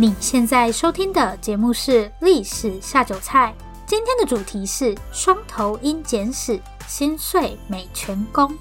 你现在收听的节目是《历史下酒菜》，今天的主题是双头鹰简史心碎美泉宫。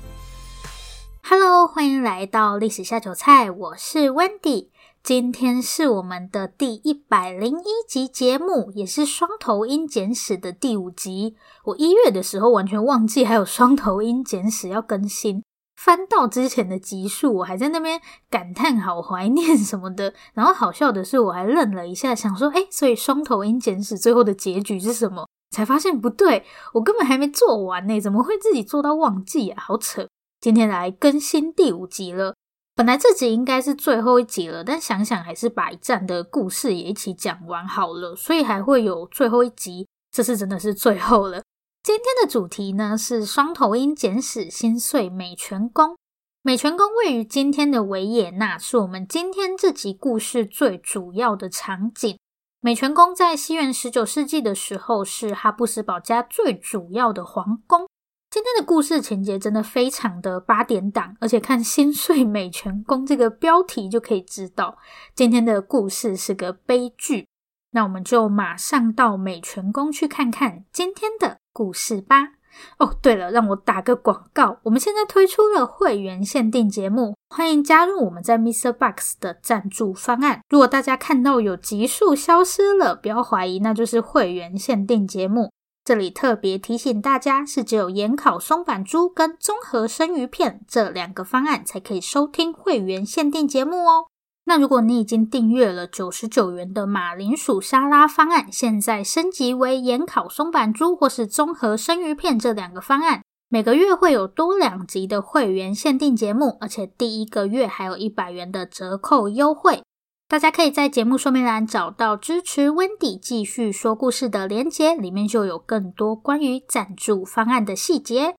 Hello，欢迎来到《历史下酒菜》，我是 Wendy。今天是我们的第一百零一集节目，也是双头鹰简史的第五集。我一月的时候完全忘记还有双头鹰简史要更新。翻到之前的集数，我还在那边感叹好怀念什么的。然后好笑的是，我还愣了一下，想说，诶，所以双头鹰简史最后的结局是什么？才发现不对，我根本还没做完呢，怎么会自己做到忘记啊？好扯！今天来更新第五集了。本来这集应该是最后一集了，但想想还是把一战的故事也一起讲完好了，所以还会有最后一集。这次真的是最后了。今天的主题呢是双头鹰简史心碎美泉宫。美泉宫位于今天的维也纳，是我们今天这集故事最主要的场景。美泉宫在西元十九世纪的时候是哈布斯堡家最主要的皇宫。今天的故事情节真的非常的八点档，而且看“心碎美泉宫”这个标题就可以知道，今天的故事是个悲剧。那我们就马上到美泉宫去看看今天的故事吧。哦，对了，让我打个广告，我们现在推出了会员限定节目，欢迎加入我们在 MixerBox 的赞助方案。如果大家看到有集数消失了，不要怀疑，那就是会员限定节目。这里特别提醒大家，是只有盐烤松板猪跟综合生鱼片这两个方案才可以收听会员限定节目哦。那如果你已经订阅了九十九元的马铃薯沙拉方案，现在升级为盐烤松板猪或是综合生鱼片这两个方案，每个月会有多两集的会员限定节目，而且第一个月还有一百元的折扣优惠。大家可以在节目说明栏找到支持 Wendy 继续说故事的连结，里面就有更多关于赞助方案的细节。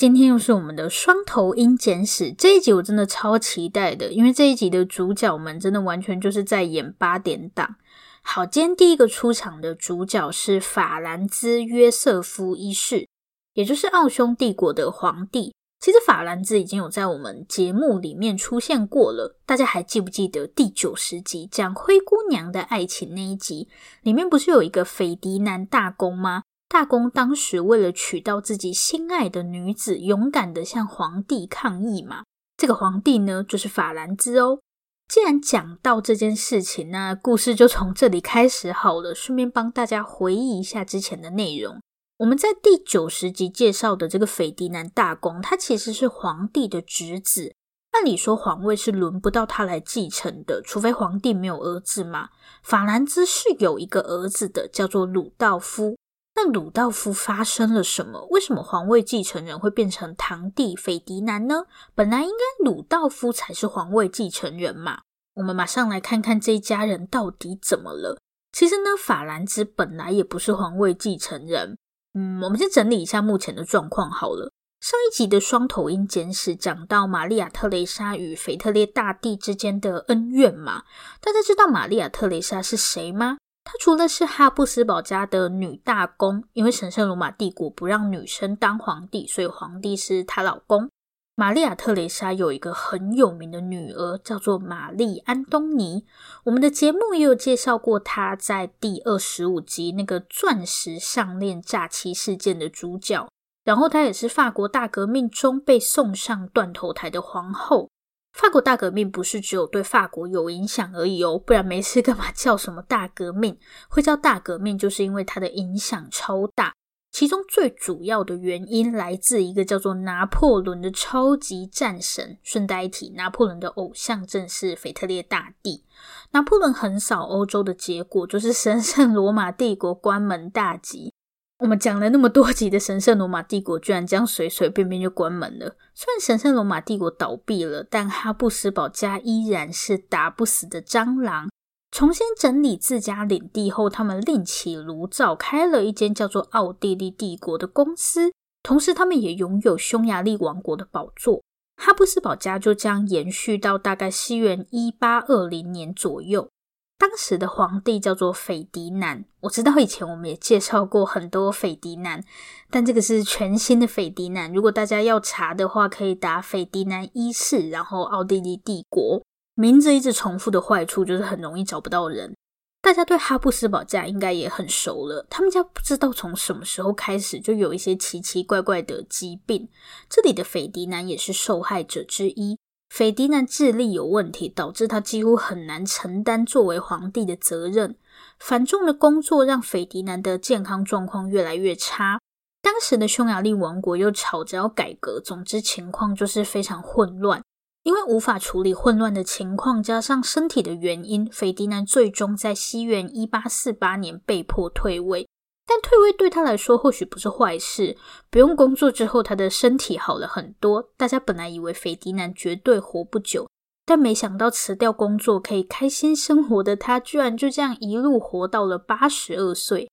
今天又是我们的双头鹰简史这一集，我真的超期待的，因为这一集的主角们真的完全就是在演八点档。好，今天第一个出场的主角是法兰兹约瑟夫一世，也就是奥匈帝国的皇帝。其实法兰兹已经有在我们节目里面出现过了，大家还记不记得第九十集讲灰姑娘的爱情那一集？里面不是有一个斐迪南大公吗？大公当时为了娶到自己心爱的女子，勇敢地向皇帝抗议嘛。这个皇帝呢，就是法兰兹哦。既然讲到这件事情，那故事就从这里开始好了。顺便帮大家回忆一下之前的内容。我们在第九十集介绍的这个斐迪南大公，他其实是皇帝的侄子。按理说皇位是轮不到他来继承的，除非皇帝没有儿子嘛。法兰兹是有一个儿子的，叫做鲁道夫。那鲁道夫发生了什么？为什么皇位继承人会变成堂弟斐迪南呢？本来应该鲁道夫才是皇位继承人嘛。我们马上来看看这一家人到底怎么了。其实呢，法兰兹本来也不是皇位继承人。嗯，我们先整理一下目前的状况好了。上一集的双头鹰简史讲到玛丽亚特蕾莎与腓特烈大帝之间的恩怨嘛。大家知道玛丽亚特蕾莎是谁吗？她除了是哈布斯堡家的女大公，因为神圣罗马帝国不让女生当皇帝，所以皇帝是她老公。玛丽亚·特蕾莎有一个很有名的女儿，叫做玛丽·安东尼。我们的节目也有介绍过她，在第二十五集那个钻石项链诈欺事件的主角。然后她也是法国大革命中被送上断头台的皇后。法国大革命不是只有对法国有影响而已哦，不然没事干嘛叫什么大革命？会叫大革命，就是因为它的影响超大。其中最主要的原因来自一个叫做拿破仑的超级战神。顺带一提，拿破仑的偶像正是腓特烈大帝。拿破仑横扫欧洲的结果，就是神圣罗马帝国关门大吉。我们讲了那么多集的神圣罗马帝国，居然这样随随便便就关门了。虽然神圣罗马帝国倒闭了，但哈布斯堡家依然是打不死的蟑螂。重新整理自家领地后，他们另起炉灶，开了一间叫做奥地利帝国的公司。同时，他们也拥有匈牙利王国的宝座。哈布斯堡家就这样延续到大概西元一八二零年左右。当时的皇帝叫做斐迪南，我知道以前我们也介绍过很多斐迪南，但这个是全新的斐迪南。如果大家要查的话，可以打斐迪南一世，然后奥地利帝国。名字一直重复的坏处就是很容易找不到人。大家对哈布斯堡家应该也很熟了，他们家不知道从什么时候开始就有一些奇奇怪怪的疾病，这里的斐迪南也是受害者之一。斐迪南智力有问题，导致他几乎很难承担作为皇帝的责任。繁重的工作让斐迪南的健康状况越来越差。当时的匈牙利王国又吵着要改革，总之情况就是非常混乱。因为无法处理混乱的情况，加上身体的原因，斐迪南最终在西元一八四八年被迫退位。但退位对他来说或许不是坏事，不用工作之后，他的身体好了很多。大家本来以为斐迪南绝对活不久，但没想到辞掉工作可以开心生活的他，居然就这样一路活到了八十二岁。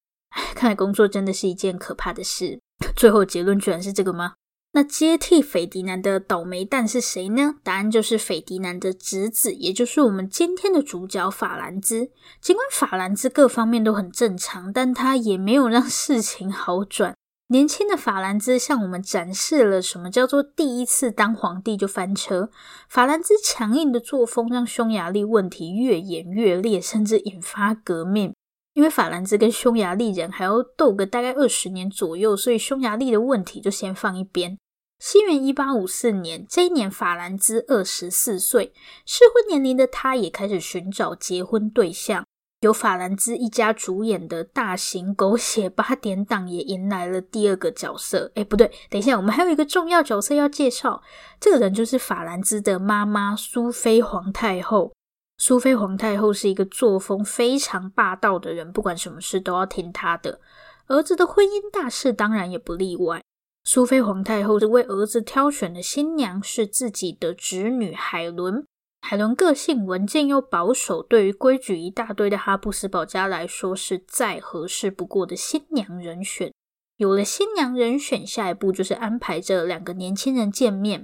看来工作真的是一件可怕的事。最后结论居然是这个吗？那接替斐迪南的倒霉蛋是谁呢？答案就是斐迪南的侄子，也就是我们今天的主角法兰兹。尽管法兰兹各方面都很正常，但他也没有让事情好转。年轻的法兰兹向我们展示了什么叫做第一次当皇帝就翻车。法兰兹强硬的作风让匈牙利问题越演越烈，甚至引发革命。因为法兰兹跟匈牙利人还要斗个大概二十年左右，所以匈牙利的问题就先放一边。西元一八五四年，这一年法兰兹二十四岁，适婚年龄的他也开始寻找结婚对象。由法兰兹一家主演的大型狗血八点档也迎来了第二个角色。诶，不对，等一下，我们还有一个重要角色要介绍，这个人就是法兰兹的妈妈苏菲皇太后。苏菲皇太后是一个作风非常霸道的人，不管什么事都要听她的。儿子的婚姻大事当然也不例外。苏菲皇太后是为儿子挑选的新娘，是自己的侄女海伦。海伦个性文静又保守，对于规矩一大堆的哈布斯堡家来说是再合适不过的新娘人选。有了新娘人选，下一步就是安排这两个年轻人见面。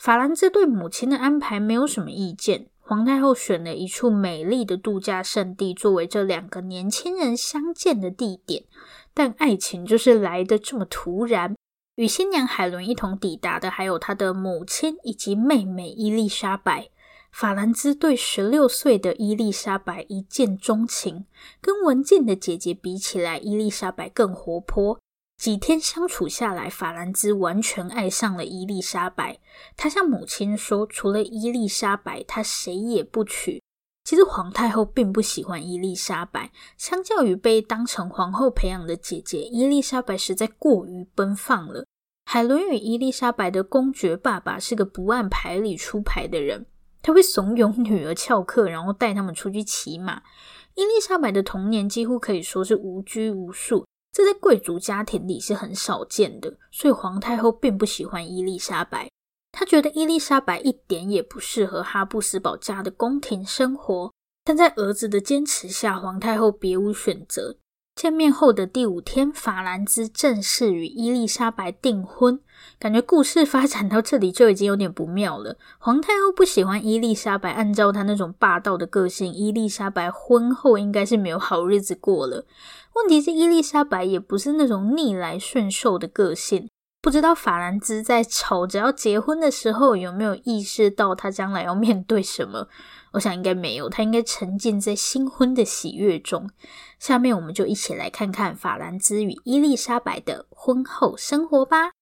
法兰兹对母亲的安排没有什么意见，皇太后选了一处美丽的度假胜地作为这两个年轻人相见的地点。但爱情就是来的这么突然。与新娘海伦一同抵达的，还有她的母亲以及妹妹伊丽莎白。法兰兹对十六岁的伊丽莎白一见钟情，跟文静的姐姐比起来，伊丽莎白更活泼。几天相处下来，法兰兹完全爱上了伊丽莎白。他向母亲说：“除了伊丽莎白，他谁也不娶。”其实皇太后并不喜欢伊丽莎白，相较于被当成皇后培养的姐姐，伊丽莎白实在过于奔放了。海伦与伊丽莎白的公爵爸爸是个不按牌理出牌的人，他会怂恿女儿翘课，然后带他们出去骑马。伊丽莎白的童年几乎可以说是无拘无束，这在贵族家庭里是很少见的，所以皇太后并不喜欢伊丽莎白。她觉得伊丽莎白一点也不适合哈布斯堡家的宫廷生活，但在儿子的坚持下，皇太后别无选择。见面后的第五天，法兰兹正式与伊丽莎白订婚。感觉故事发展到这里就已经有点不妙了。皇太后不喜欢伊丽莎白，按照她那种霸道的个性，伊丽莎白婚后应该是没有好日子过了。问题是，伊丽莎白也不是那种逆来顺受的个性。不知道法兰兹在吵着要结婚的时候，有没有意识到他将来要面对什么？我想应该没有，他应该沉浸在新婚的喜悦中。下面我们就一起来看看法兰兹与伊丽莎白的婚后生活吧。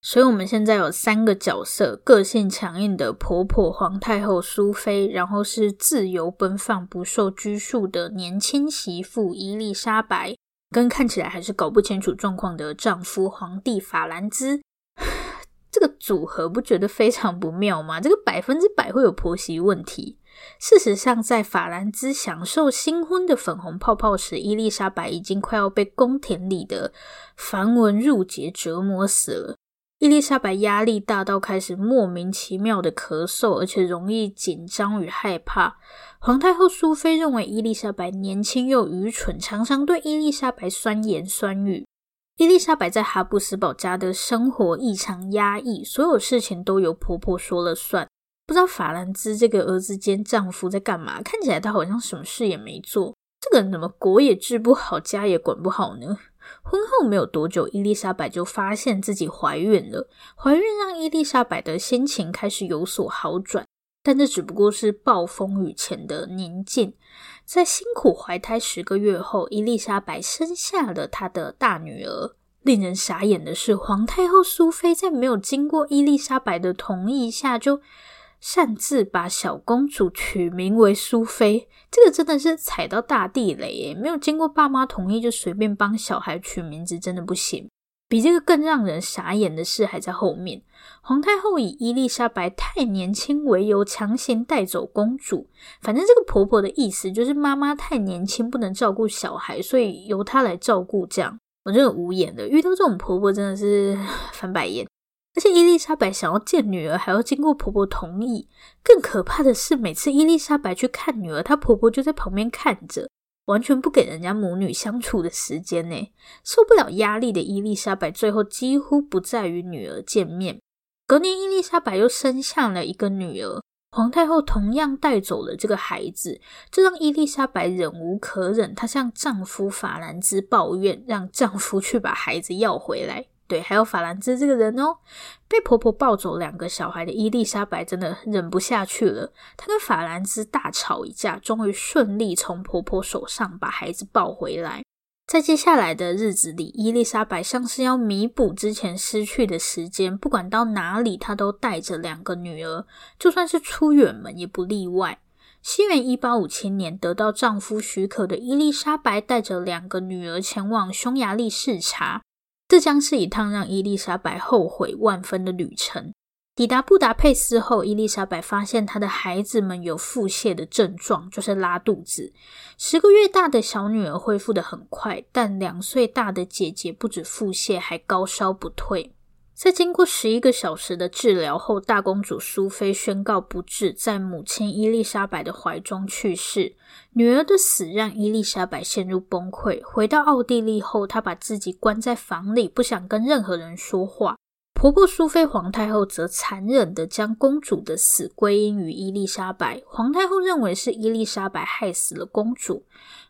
所以，我们现在有三个角色：个性强硬的婆婆皇太后苏菲，然后是自由奔放、不受拘束的年轻媳妇伊丽莎白，跟看起来还是搞不清楚状况的丈夫皇帝法兰兹。这个组合不觉得非常不妙吗？这个百分之百会有婆媳问题。事实上，在法兰兹享受新婚的粉红泡泡时，伊丽莎白已经快要被宫廷里的繁文缛节折磨死了。伊丽莎白压力大到开始莫名其妙的咳嗽，而且容易紧张与害怕。皇太后苏菲认为伊丽莎白年轻又愚蠢，常常对伊丽莎白酸言酸语。伊丽莎白在哈布斯堡家的生活异常压抑，所有事情都由婆婆说了算。不知道法兰兹这个儿子兼丈夫在干嘛？看起来他好像什么事也没做。这个人怎么国也治不好，家也管不好呢？婚后没有多久，伊丽莎白就发现自己怀孕了。怀孕让伊丽莎白的心情开始有所好转。但这只不过是暴风雨前的宁静。在辛苦怀胎十个月后，伊丽莎白生下了她的大女儿。令人傻眼的是，皇太后苏菲在没有经过伊丽莎白的同意下，就擅自把小公主取名为苏菲。这个真的是踩到大地雷耶！没有经过爸妈同意就随便帮小孩取名字，真的不行。比这个更让人傻眼的事还在后面。皇太后以伊丽莎白太年轻为由，强行带走公主。反正这个婆婆的意思就是妈妈太年轻，不能照顾小孩，所以由她来照顾。这样，我真的无言的。遇到这种婆婆真的是 翻白眼。而且伊丽莎白想要见女儿，还要经过婆婆同意。更可怕的是，每次伊丽莎白去看女儿，她婆婆就在旁边看着。完全不给人家母女相处的时间呢，受不了压力的伊丽莎白最后几乎不再与女儿见面。隔年，伊丽莎白又生下了一个女儿，皇太后同样带走了这个孩子，这让伊丽莎白忍无可忍，她向丈夫法兰兹抱怨，让丈夫去把孩子要回来。对，还有法兰兹这个人哦，被婆婆抱走两个小孩的伊丽莎白真的忍不下去了，她跟法兰兹大吵一架，终于顺利从婆婆手上把孩子抱回来。在接下来的日子里，伊丽莎白像是要弥补之前失去的时间，不管到哪里，她都带着两个女儿，就算是出远门也不例外。西元一八五七年，得到丈夫许可的伊丽莎白带着两个女儿前往匈牙利视察。这将是一趟让伊丽莎白后悔万分的旅程。抵达布达佩斯后，伊丽莎白发现她的孩子们有腹泻的症状，就是拉肚子。十个月大的小女儿恢复得很快，但两岁大的姐姐不止腹泻，还高烧不退。在经过十一个小时的治疗后，大公主苏菲宣告不治，在母亲伊丽莎白的怀中去世。女儿的死让伊丽莎白陷入崩溃。回到奥地利后，她把自己关在房里，不想跟任何人说话。婆婆苏菲皇太后则残忍地将公主的死归因于伊丽莎白。皇太后认为是伊丽莎白害死了公主。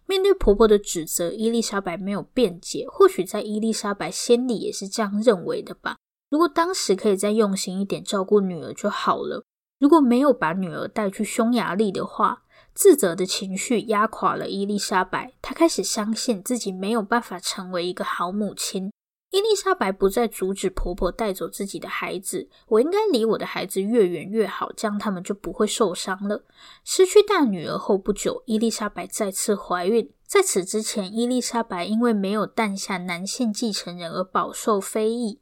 面对婆婆的指责，伊丽莎白没有辩解。或许在伊丽莎白心里也是这样认为的吧。如果当时可以再用心一点照顾女儿就好了。如果没有把女儿带去匈牙利的话，自责的情绪压垮了伊丽莎白。她开始相信自己没有办法成为一个好母亲。伊丽莎白不再阻止婆婆带走自己的孩子。我应该离我的孩子越远越好，这样他们就不会受伤了。失去大女儿后不久，伊丽莎白再次怀孕。在此之前，伊丽莎白因为没有诞下男性继承人而饱受非议。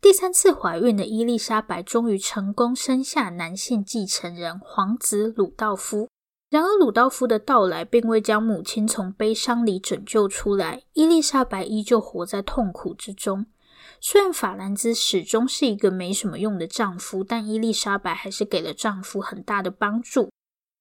第三次怀孕的伊丽莎白终于成功生下男性继承人皇子鲁道夫。然而，鲁道夫的到来并未将母亲从悲伤里拯救出来。伊丽莎白依旧活在痛苦之中。虽然法兰兹始终是一个没什么用的丈夫，但伊丽莎白还是给了丈夫很大的帮助。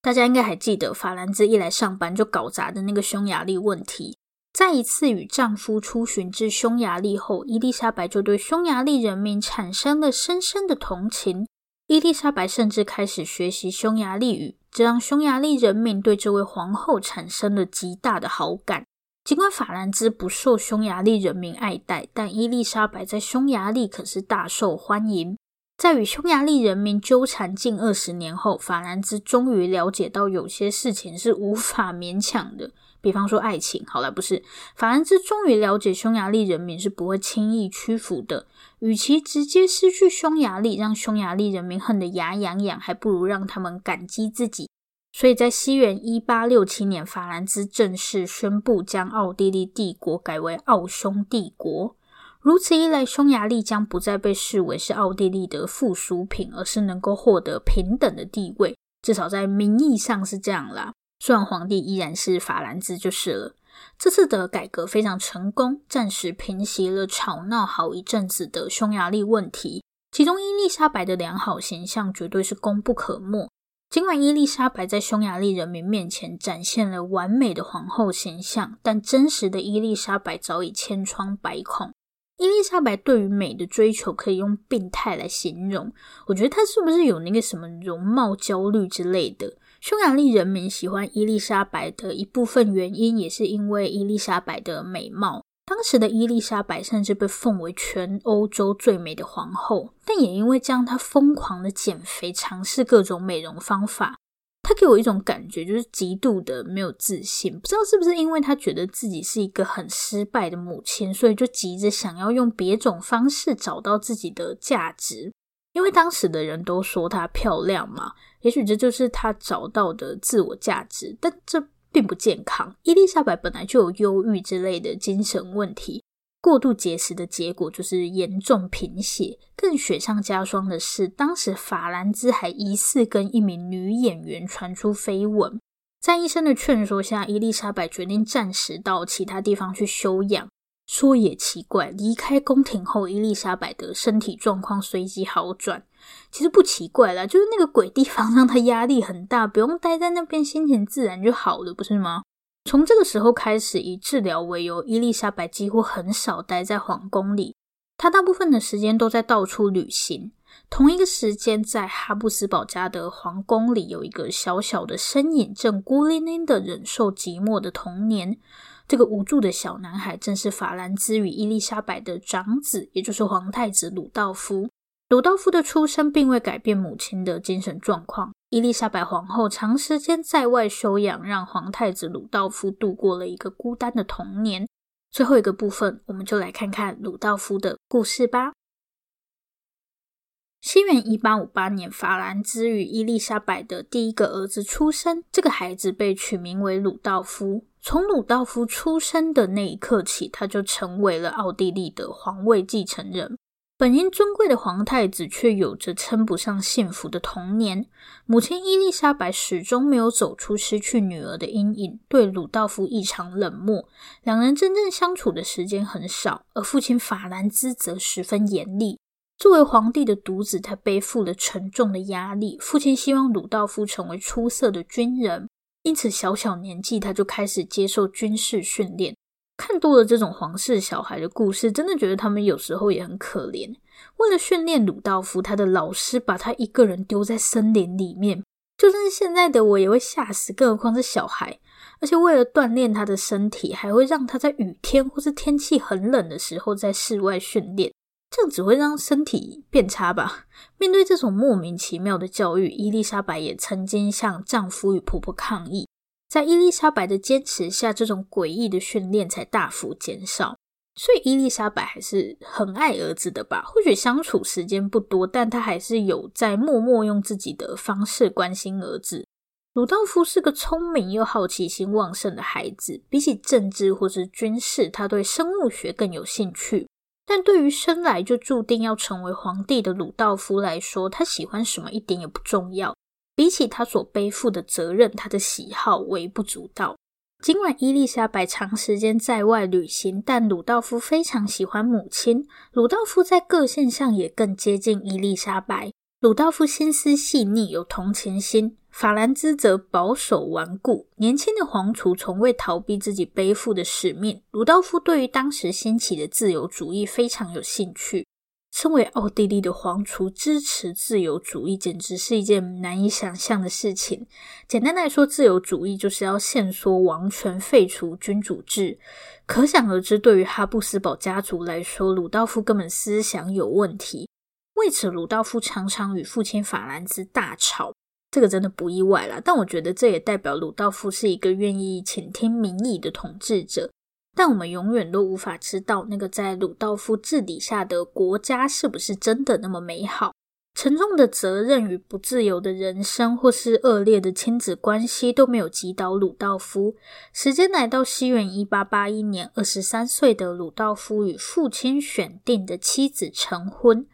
大家应该还记得，法兰兹一来上班就搞砸的那个匈牙利问题。再一次与丈夫出巡至匈牙利后，伊丽莎白就对匈牙利人民产生了深深的同情。伊丽莎白甚至开始学习匈牙利语，这让匈牙利人民对这位皇后产生了极大的好感。尽管法兰兹不受匈牙利人民爱戴，但伊丽莎白在匈牙利可是大受欢迎。在与匈牙利人民纠缠近二十年后，法兰兹终于了解到有些事情是无法勉强的。比方说爱情，好了，不是，法兰兹终于了解匈牙利人民是不会轻易屈服的。与其直接失去匈牙利，让匈牙利人民恨得牙痒痒，还不如让他们感激自己。所以在西元一八六七年，法兰兹正式宣布将奥地利帝国改为奥匈帝国。如此一来，匈牙利将不再被视为是奥地利的附属品，而是能够获得平等的地位。至少在名义上是这样啦。虽然皇帝依然是法兰兹就是了。这次的改革非常成功，暂时平息了吵闹好一阵子的匈牙利问题。其中，伊丽莎白的良好形象绝对是功不可没。尽管伊丽莎白在匈牙利人民面前展现了完美的皇后形象，但真实的伊丽莎白早已千疮百孔。伊丽莎白对于美的追求可以用病态来形容。我觉得她是不是有那个什么容貌焦虑之类的？匈牙利人民喜欢伊丽莎白的一部分原因，也是因为伊丽莎白的美貌。当时的伊丽莎白甚至被奉为全欧洲最美的皇后，但也因为这样，她疯狂的减肥，尝试各种美容方法。她给我一种感觉，就是极度的没有自信。不知道是不是因为她觉得自己是一个很失败的母亲，所以就急着想要用别种方式找到自己的价值。因为当时的人都说她漂亮嘛，也许这就是他找到的自我价值。但这并不健康。伊丽莎白本来就有忧郁之类的精神问题，过度节食的结果就是严重贫血。更雪上加霜的是，当时法兰兹还疑似跟一名女演员传出绯闻。在医生的劝说下，伊丽莎白决定暂时到其他地方去休养。说也奇怪，离开宫廷后，伊丽莎白的身体状况随即好转。其实不奇怪啦，就是那个鬼地方让她压力很大，不用待在那边，心情自然就好了，不是吗？从这个时候开始，以治疗为由，伊丽莎白几乎很少待在皇宫里，她大部分的时间都在到处旅行。同一个时间，在哈布斯堡家的皇宫里，有一个小小的身影，正孤零零的忍受寂寞的童年。这个无助的小男孩正是法兰兹与伊丽莎白的长子，也就是皇太子鲁道夫。鲁道夫的出生并未改变母亲的精神状况。伊丽莎白皇后长时间在外休养，让皇太子鲁道夫度过了一个孤单的童年。最后一个部分，我们就来看看鲁道夫的故事吧。西元一八五八年，法兰兹与伊丽莎白的第一个儿子出生，这个孩子被取名为鲁道夫。从鲁道夫出生的那一刻起，他就成为了奥地利的皇位继承人。本应尊贵的皇太子，却有着称不上幸福的童年。母亲伊丽莎白始终没有走出失去女儿的阴影，对鲁道夫异常冷漠。两人真正相处的时间很少，而父亲法兰兹则十分严厉。作为皇帝的独子，他背负了沉重的压力。父亲希望鲁道夫成为出色的军人。因此，小小年纪他就开始接受军事训练。看多了这种皇室小孩的故事，真的觉得他们有时候也很可怜。为了训练鲁道夫，他的老师把他一个人丢在森林里面，就算是现在的我也会吓死，更何况是小孩。而且为了锻炼他的身体，还会让他在雨天或是天气很冷的时候在室外训练。这样只会让身体变差吧？面对这种莫名其妙的教育，伊丽莎白也曾经向丈夫与婆婆抗议。在伊丽莎白的坚持下，这种诡异的训练才大幅减少。所以伊丽莎白还是很爱儿子的吧？或许相处时间不多，但她还是有在默默用自己的方式关心儿子。鲁道夫是个聪明又好奇心旺盛的孩子，比起政治或是军事，他对生物学更有兴趣。但对于生来就注定要成为皇帝的鲁道夫来说，他喜欢什么一点也不重要。比起他所背负的责任，他的喜好微不足道。尽管伊丽莎白长时间在外旅行，但鲁道夫非常喜欢母亲。鲁道夫在个性上也更接近伊丽莎白。鲁道夫心思细腻，有同情心。法兰兹则保守顽固，年轻的皇储从未逃避自己背负的使命。鲁道夫对于当时兴起的自由主义非常有兴趣。身为奥地利的皇储，支持自由主义简直是一件难以想象的事情。简单来说，自由主义就是要限缩王权，废除君主制。可想而知，对于哈布斯堡家族来说，鲁道夫根本思想有问题。为此，鲁道夫常常与父亲法兰兹大吵。这个真的不意外啦，但我觉得这也代表鲁道夫是一个愿意倾听民意的统治者。但我们永远都无法知道，那个在鲁道夫治理下的国家是不是真的那么美好。沉重的责任与不自由的人生，或是恶劣的亲子关系，都没有击倒鲁道夫。时间来到西元一八八一年，二十三岁的鲁道夫与父亲选定的妻子成婚。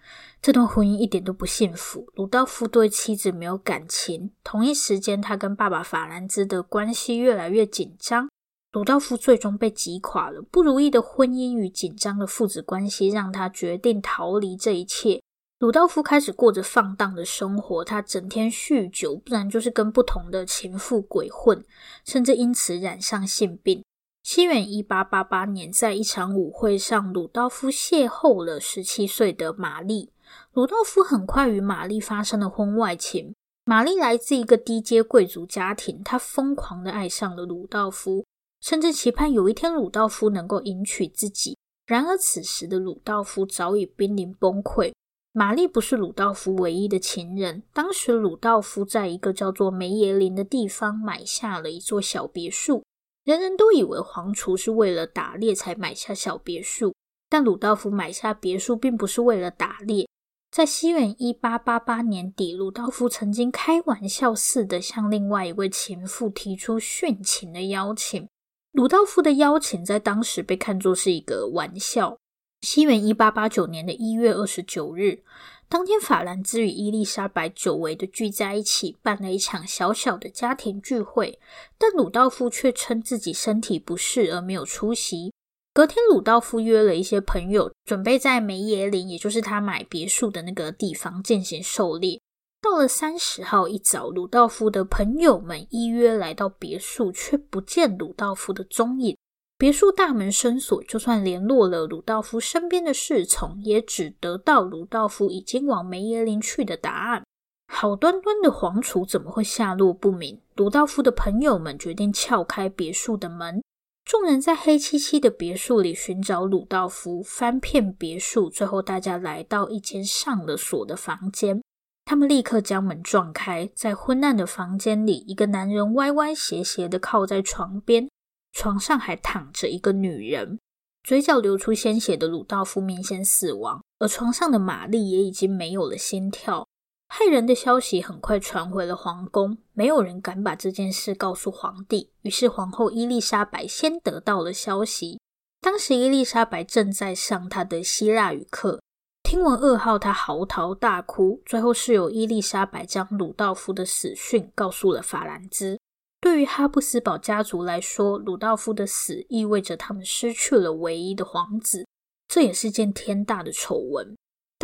这段婚姻一点都不幸福。鲁道夫对妻子没有感情。同一时间，他跟爸爸法兰兹的关系越来越紧张。鲁道夫最终被击垮了。不如意的婚姻与紧张的父子关系让他决定逃离这一切。鲁道夫开始过着放荡的生活，他整天酗酒，不然就是跟不同的情妇鬼混，甚至因此染上性病。西元一八八八年，在一场舞会上，鲁道夫邂逅了十七岁的玛丽。鲁道夫很快与玛丽发生了婚外情。玛丽来自一个低阶贵族家庭，她疯狂地爱上了鲁道夫。甚至期盼有一天鲁道夫能够迎娶自己。然而，此时的鲁道夫早已濒临崩溃。玛丽不是鲁道夫唯一的情人。当时，鲁道夫在一个叫做梅耶林的地方买下了一座小别墅。人人都以为皇储是为了打猎才买下小别墅，但鲁道夫买下别墅并不是为了打猎。在西元一八八八年底，鲁道夫曾经开玩笑似的向另外一位情妇提出殉情的邀请。鲁道夫的邀请在当时被看作是一个玩笑。西元一八八九年的一月二十九日，当天法兰兹与伊丽莎白久违的聚在一起，办了一场小小的家庭聚会。但鲁道夫却称自己身体不适而没有出席。隔天，鲁道夫约了一些朋友，准备在梅耶林，也就是他买别墅的那个地方进行狩猎。到了三十号一早，鲁道夫的朋友们依约来到别墅，却不见鲁道夫的踪影。别墅大门深锁，就算联络了鲁道夫身边的侍从，也只得到鲁道夫已经往梅耶林去的答案。好端端的皇储怎么会下落不明？鲁道夫的朋友们决定撬开别墅的门，众人在黑漆漆的别墅里寻找鲁道夫，翻遍别墅，最后大家来到一间上了锁的房间。他们立刻将门撞开，在昏暗的房间里，一个男人歪歪斜斜的靠在床边，床上还躺着一个女人，嘴角流出鲜血的鲁道夫明显死亡，而床上的玛丽也已经没有了心跳。害人的消息很快传回了皇宫，没有人敢把这件事告诉皇帝，于是皇后伊丽莎白先得到了消息。当时伊丽莎白正在上她的希腊语课。听闻噩耗，她嚎啕大哭。最后是由伊丽莎白将鲁道夫的死讯告诉了法兰兹。对于哈布斯堡家族来说，鲁道夫的死意味着他们失去了唯一的皇子，这也是件天大的丑闻。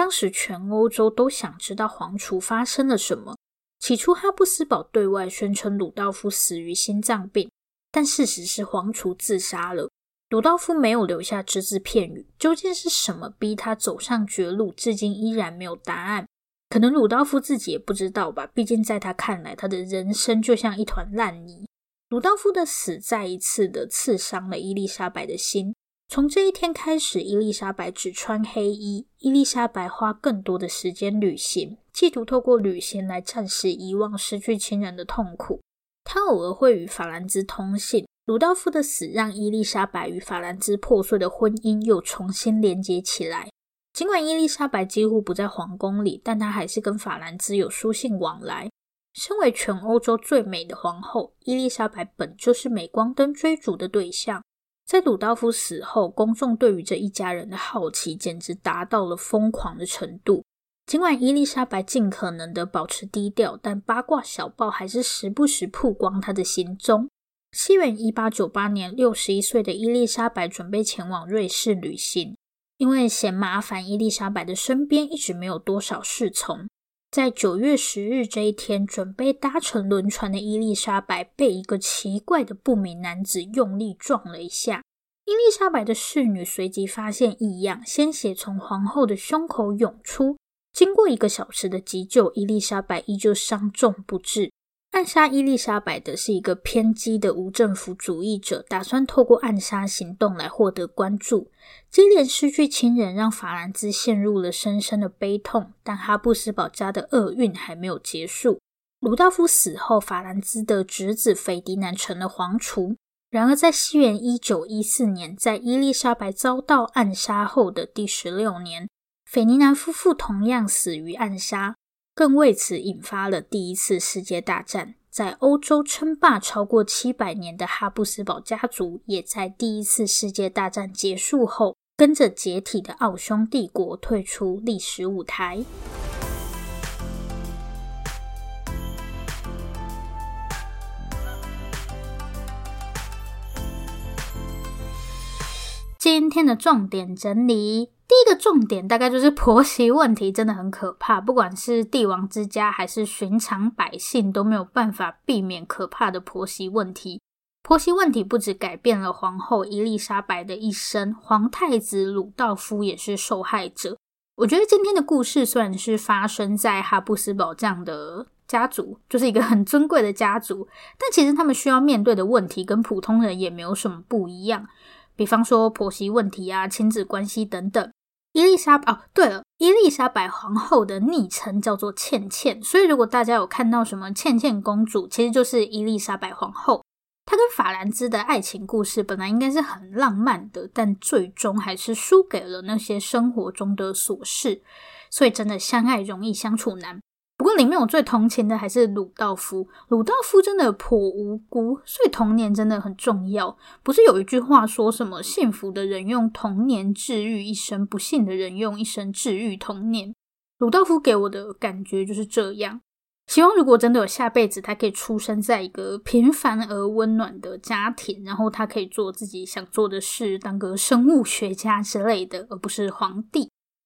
当时全欧洲都想知道皇储发生了什么。起初，哈布斯堡对外宣称鲁道夫死于心脏病，但事实是皇储自杀了。鲁道夫没有留下只字片语，究竟是什么逼他走上绝路？至今依然没有答案。可能鲁道夫自己也不知道吧。毕竟在他看来，他的人生就像一团烂泥。鲁道夫的死再一次的刺伤了伊丽莎白的心。从这一天开始，伊丽莎白只穿黑衣。伊丽莎白花更多的时间旅行，企图透过旅行来暂时遗忘失去亲人的痛苦。她偶尔会与法兰兹通信。鲁道夫的死让伊丽莎白与法兰兹破碎的婚姻又重新连接起来。尽管伊丽莎白几乎不在皇宫里，但她还是跟法兰兹有书信往来。身为全欧洲最美的皇后，伊丽莎白本就是镁光灯追逐的对象。在鲁道夫死后，公众对于这一家人的好奇简直达到了疯狂的程度。尽管伊丽莎白尽可能的保持低调，但八卦小报还是时不时曝光她的行踪。西元一八九八年，六十一岁的伊丽莎白准备前往瑞士旅行，因为嫌麻烦，伊丽莎白的身边一直没有多少侍从。在九月十日这一天，准备搭乘轮船的伊丽莎白被一个奇怪的不明男子用力撞了一下。伊丽莎白的侍女随即发现异样，鲜血从皇后的胸口涌出。经过一个小时的急救，伊丽莎白依旧伤重不治。暗杀伊丽莎白的是一个偏激的无政府主义者，打算透过暗杀行动来获得关注。接连失去亲人，让法兰兹陷入了深深的悲痛。但哈布斯堡家的厄运还没有结束。鲁道夫死后，法兰兹的侄子斐迪南成了皇储。然而，在西元一九一四年，在伊丽莎白遭到暗杀后的第十六年，斐迪南夫妇同样死于暗杀。更为此引发了第一次世界大战，在欧洲称霸超过七百年的哈布斯堡家族，也在第一次世界大战结束后，跟着解体的奥匈帝国退出历史舞台。今天的重点整理。第一个重点大概就是婆媳问题真的很可怕，不管是帝王之家还是寻常百姓都没有办法避免可怕的婆媳问题。婆媳问题不止改变了皇后伊丽莎白的一生，皇太子鲁道夫也是受害者。我觉得今天的故事虽然是发生在哈布斯堡这样的家族，就是一个很尊贵的家族。但其实他们需要面对的问题跟普通人也没有什么不一样，比方说婆媳问题啊、亲子关系等等。伊丽莎哦，对了，伊丽莎白皇后的昵称叫做倩倩，所以如果大家有看到什么倩倩公主，其实就是伊丽莎白皇后。她跟法兰兹的爱情故事本来应该是很浪漫的，但最终还是输给了那些生活中的琐事，所以真的相爱容易相处难。不过里面我最同情的还是鲁道夫，鲁道夫真的颇无辜，所以童年真的很重要。不是有一句话说什么幸福的人用童年治愈一生，不幸的人用一生治愈童年。鲁道夫给我的感觉就是这样。希望如果真的有下辈子，他可以出生在一个平凡而温暖的家庭，然后他可以做自己想做的事，当个生物学家之类的，而不是皇帝。